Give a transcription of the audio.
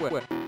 wet.